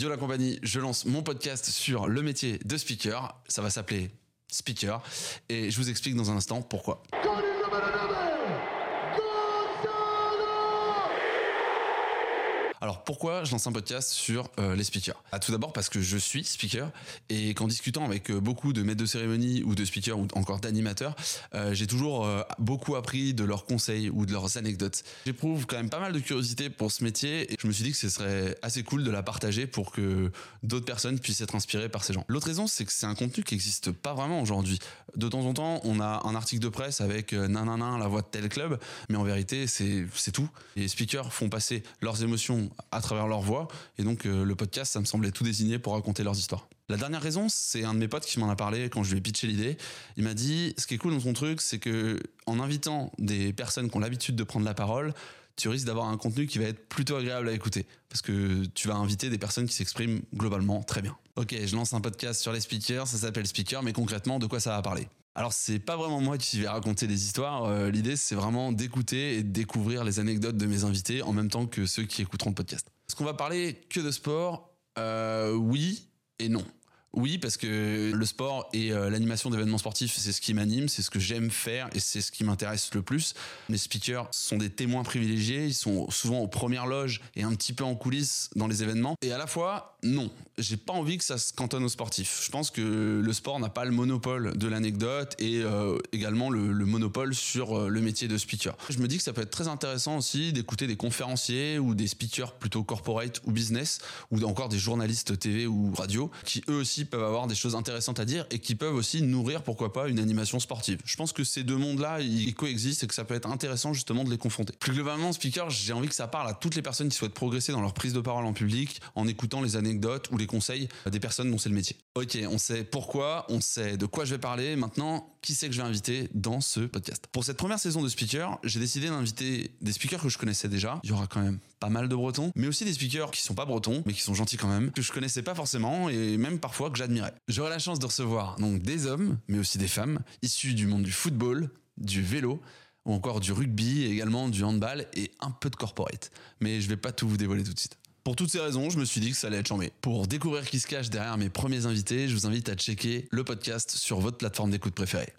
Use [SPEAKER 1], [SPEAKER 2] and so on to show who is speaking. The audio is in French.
[SPEAKER 1] Yo la compagnie, je lance mon podcast sur le métier de speaker. Ça va s'appeler Speaker et je vous explique dans un instant pourquoi. Alors pourquoi je lance un podcast sur euh, les speakers? Ah, Tout d'abord parce que je suis speaker et qu'en discutant avec euh, beaucoup de maîtres de cérémonie ou de speakers ou encore d'animateurs, euh, j'ai toujours beaucoup appris de leurs conseils ou de leurs anecdotes. J'éprouve quand même pas mal de curiosité pour ce métier et je me suis dit que ce serait assez cool de la partager pour que d'autres personnes puissent être inspirées par ces gens. L'autre raison, c'est que c'est un contenu qui n'existe pas vraiment aujourd'hui. De temps en temps, on a un article de presse avec nanana la voix de tel club, mais en vérité, c'est tout. Les speakers font passer leurs émotions à travers leur voix. Et donc, euh, le podcast, ça me semblait tout désigné pour raconter leurs histoires. La dernière raison, c'est un de mes potes qui m'en a parlé quand je lui ai pitché l'idée. Il m'a dit, ce qui est cool dans ton truc, c'est que en invitant des personnes qui ont l'habitude de prendre la parole, tu risques d'avoir un contenu qui va être plutôt agréable à écouter. Parce que tu vas inviter des personnes qui s'expriment globalement très bien. Ok, je lance un podcast sur les speakers, ça s'appelle Speaker, mais concrètement, de quoi ça va parler? Alors c'est pas vraiment moi qui vais raconter des histoires, euh, l'idée c'est vraiment d'écouter et de découvrir les anecdotes de mes invités en même temps que ceux qui écouteront le podcast. Est-ce qu'on va parler que de sport? Euh, Oui et non. Oui, parce que le sport et euh, l'animation d'événements sportifs, c'est ce qui m'anime, c'est ce que j'aime faire et c'est ce qui m'intéresse le plus. Les speakers sont des témoins privilégiés, ils sont souvent aux premières loges et un petit peu en coulisses dans les événements. Et à la fois, non, j'ai pas envie que ça se cantonne aux sportifs. Je pense que le sport n'a pas le monopole de l'anecdote et euh, également le, le, monopole sur euh, le métier de speaker. Je me dis que ça peut être très intéressant aussi d'écouter des conférenciers ou des speakers plutôt corporate ou business ou encore des journalistes TV ou radio qui eux aussi peuvent avoir des choses intéressantes à dire et qui peuvent aussi nourrir, pourquoi pas, une animation sportive. Je pense que ces deux mondes-là, ils coexistent et que ça peut être intéressant justement de les confronter. Plus globalement, speaker, j'ai envie que ça parle à toutes les personnes qui souhaitent progresser dans leur prise de parole en public en écoutant les anecdotes ou les conseils des personnes dont c'est le métier. Ok, on sait pourquoi, on sait de quoi je vais parler. Maintenant, qui c'est que je vais inviter dans ce podcast? Pour cette première saison de speaker, j'ai décidé d'inviter des speakers que je connaissais déjà. Il y aura quand même pas mal de bretons, mais aussi des speakers qui sont pas bretons, mais qui sont gentils quand même, que je connaissais pas forcément et même parfois que j'admirais. J'aurai la chance de recevoir donc des hommes, mais aussi des femmes, issus du monde du football, du vélo, ou encore du rugby, également du handball et un peu de corporate. Mais je vais pas tout vous dévoiler tout de suite. Pour toutes ces raisons, je me suis dit que ça allait être chambé. Pour découvrir qui se cache derrière mes premiers invités, je vous invite à checker le podcast sur votre plateforme d'écoute préférée.